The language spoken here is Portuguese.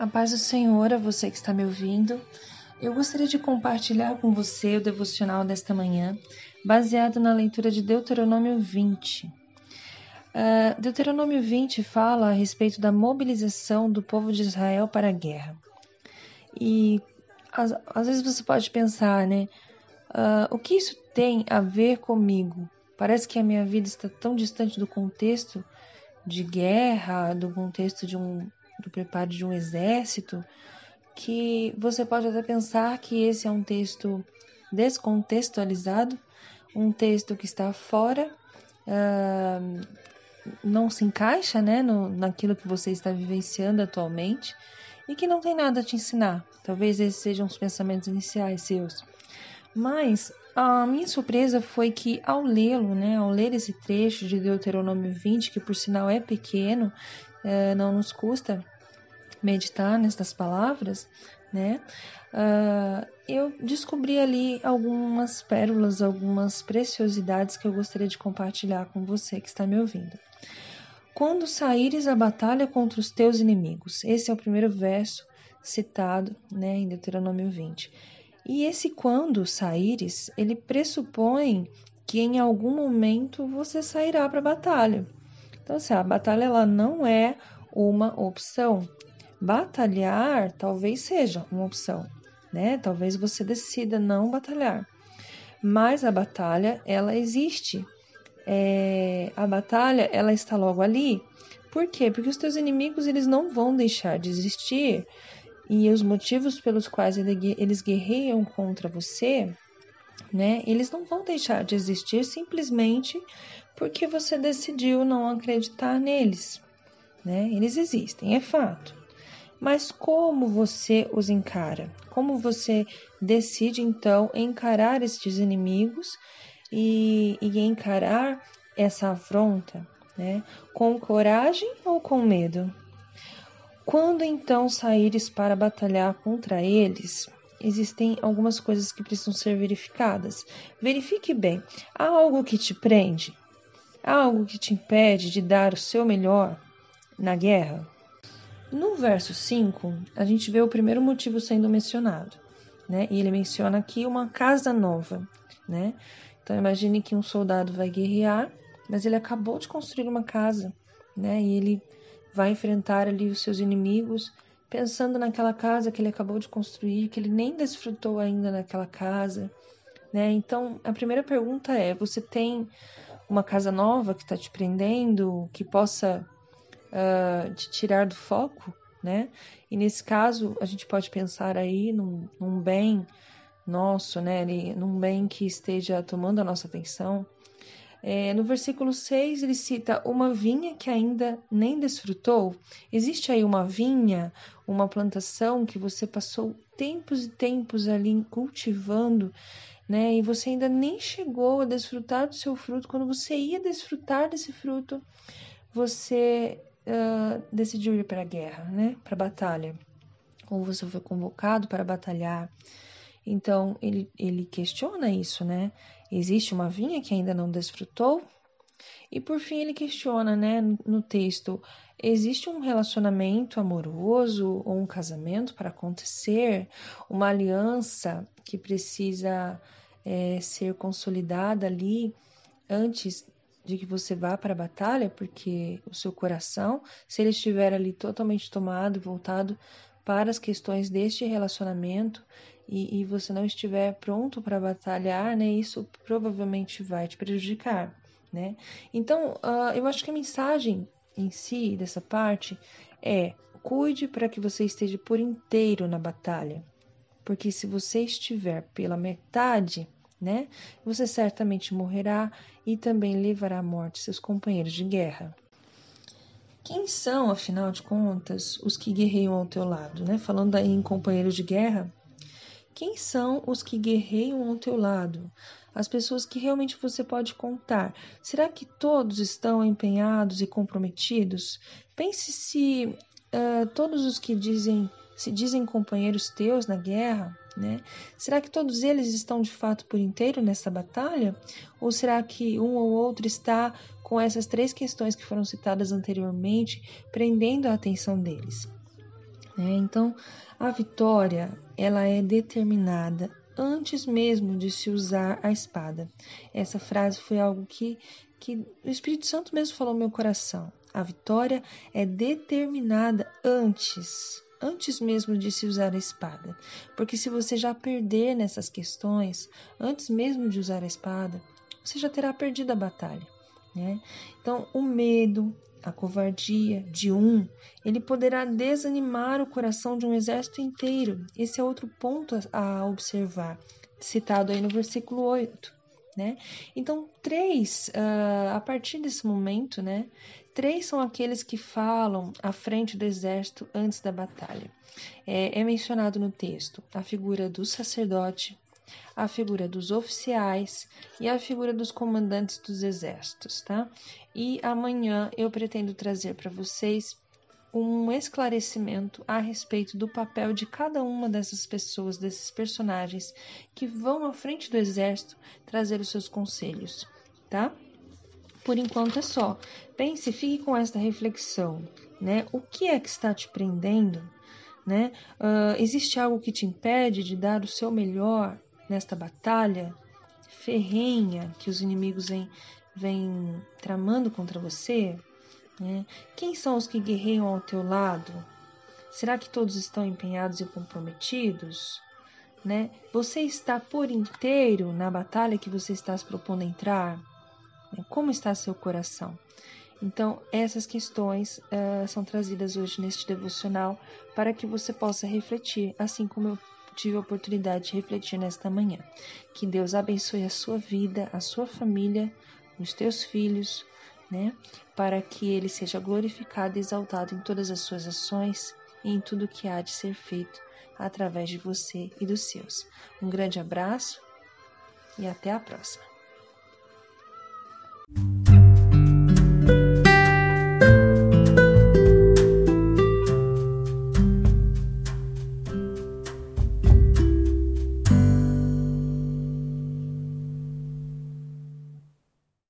A paz do Senhor a você que está me ouvindo. Eu gostaria de compartilhar com você o devocional desta manhã, baseado na leitura de Deuteronômio 20. Uh, Deuteronômio 20 fala a respeito da mobilização do povo de Israel para a guerra. E às, às vezes você pode pensar, né? Uh, o que isso tem a ver comigo? Parece que a minha vida está tão distante do contexto de guerra, do contexto de um, do preparo de um exército, que você pode até pensar que esse é um texto descontextualizado, um texto que está fora, uh, não se encaixa né, no, naquilo que você está vivenciando atualmente e que não tem nada a te ensinar. Talvez esses sejam os pensamentos iniciais seus. Mas a minha surpresa foi que ao lê-lo, né, ao ler esse trecho de Deuteronômio 20, que por sinal é pequeno, é, não nos custa meditar nestas palavras, né? Uh, eu descobri ali algumas pérolas, algumas preciosidades que eu gostaria de compartilhar com você que está me ouvindo. Quando saíres a batalha contra os teus inimigos, esse é o primeiro verso citado né, em Deuteronômio 20. E esse quando saíres, ele pressupõe que em algum momento você sairá para a batalha. Então, assim, a batalha ela não é uma opção. Batalhar talvez seja uma opção, né? Talvez você decida não batalhar. Mas a batalha, ela existe. É, a batalha, ela está logo ali. Por quê? Porque os teus inimigos, eles não vão deixar de existir. E os motivos pelos quais eles guerreiam contra você, né? Eles não vão deixar de existir simplesmente porque você decidiu não acreditar neles, né? Eles existem, é fato. Mas como você os encara? Como você decide então encarar estes inimigos e, e encarar essa afronta, né? Com coragem ou com medo? Quando então saíres para batalhar contra eles, existem algumas coisas que precisam ser verificadas. Verifique bem: há algo que te prende? Há algo que te impede de dar o seu melhor na guerra? No verso 5, a gente vê o primeiro motivo sendo mencionado, né? E ele menciona aqui uma casa nova, né? Então imagine que um soldado vai guerrear, mas ele acabou de construir uma casa, né? E ele vai enfrentar ali os seus inimigos, pensando naquela casa que ele acabou de construir, que ele nem desfrutou ainda naquela casa, né? Então, a primeira pergunta é: você tem uma casa nova que está te prendendo, que possa uh, te tirar do foco, né? E nesse caso, a gente pode pensar aí num, num bem nosso, né? Num bem que esteja tomando a nossa atenção. É, no versículo 6, ele cita uma vinha que ainda nem desfrutou. Existe aí uma vinha, uma plantação que você passou tempos e tempos ali cultivando né? E você ainda nem chegou a desfrutar do seu fruto. Quando você ia desfrutar desse fruto, você uh, decidiu ir para a guerra, né? Para a batalha. Ou você foi convocado para batalhar. Então, ele, ele questiona isso, né? Existe uma vinha que ainda não desfrutou? E por fim, ele questiona, né, no texto: existe um relacionamento amoroso ou um casamento para acontecer? Uma aliança que precisa é, ser consolidada ali antes de que você vá para a batalha, porque o seu coração, se ele estiver ali totalmente tomado, voltado para as questões deste relacionamento e, e você não estiver pronto para batalhar, né, isso provavelmente vai te prejudicar, né? Então, uh, eu acho que a mensagem em si dessa parte é cuide para que você esteja por inteiro na batalha porque se você estiver pela metade, né, você certamente morrerá e também levará à morte seus companheiros de guerra. Quem são, afinal de contas, os que guerreiam ao teu lado, né? Falando aí em companheiros de guerra, quem são os que guerreiam ao teu lado? As pessoas que realmente você pode contar. Será que todos estão empenhados e comprometidos? Pense se uh, todos os que dizem se dizem companheiros teus na guerra, né? Será que todos eles estão de fato por inteiro nessa batalha? Ou será que um ou outro está com essas três questões que foram citadas anteriormente, prendendo a atenção deles? Né? Então, a vitória ela é determinada antes mesmo de se usar a espada. Essa frase foi algo que, que o Espírito Santo mesmo falou no meu coração. A vitória é determinada antes, antes mesmo de se usar a espada. Porque se você já perder nessas questões, antes mesmo de usar a espada, você já terá perdido a batalha. Né? Então, o medo, a covardia de um, ele poderá desanimar o coração de um exército inteiro. Esse é outro ponto a observar, citado aí no versículo 8. Né? Então, três, uh, a partir desse momento, né, três são aqueles que falam à frente do exército antes da batalha. É, é mencionado no texto a figura do sacerdote, a figura dos oficiais e a figura dos comandantes dos exércitos, tá? E amanhã eu pretendo trazer para vocês um esclarecimento a respeito do papel de cada uma dessas pessoas, desses personagens que vão à frente do exército trazer os seus conselhos, tá? Por enquanto é só. Pense, fique com esta reflexão, né? O que é que está te prendendo? Né? Uh, existe algo que te impede de dar o seu melhor nesta batalha ferrenha que os inimigos vêm, vêm tramando contra você? Né? Quem são os que guerreiam ao teu lado? Será que todos estão empenhados e comprometidos? Né? Você está por inteiro na batalha que você está se propondo entrar? Né? Como está seu coração? Então, essas questões uh, são trazidas hoje neste devocional para que você possa refletir, assim como eu tive a oportunidade de refletir nesta manhã. Que Deus abençoe a sua vida, a sua família, os teus filhos, né? Para que ele seja glorificado e exaltado em todas as suas ações e em tudo que há de ser feito através de você e dos seus. Um grande abraço e até a próxima.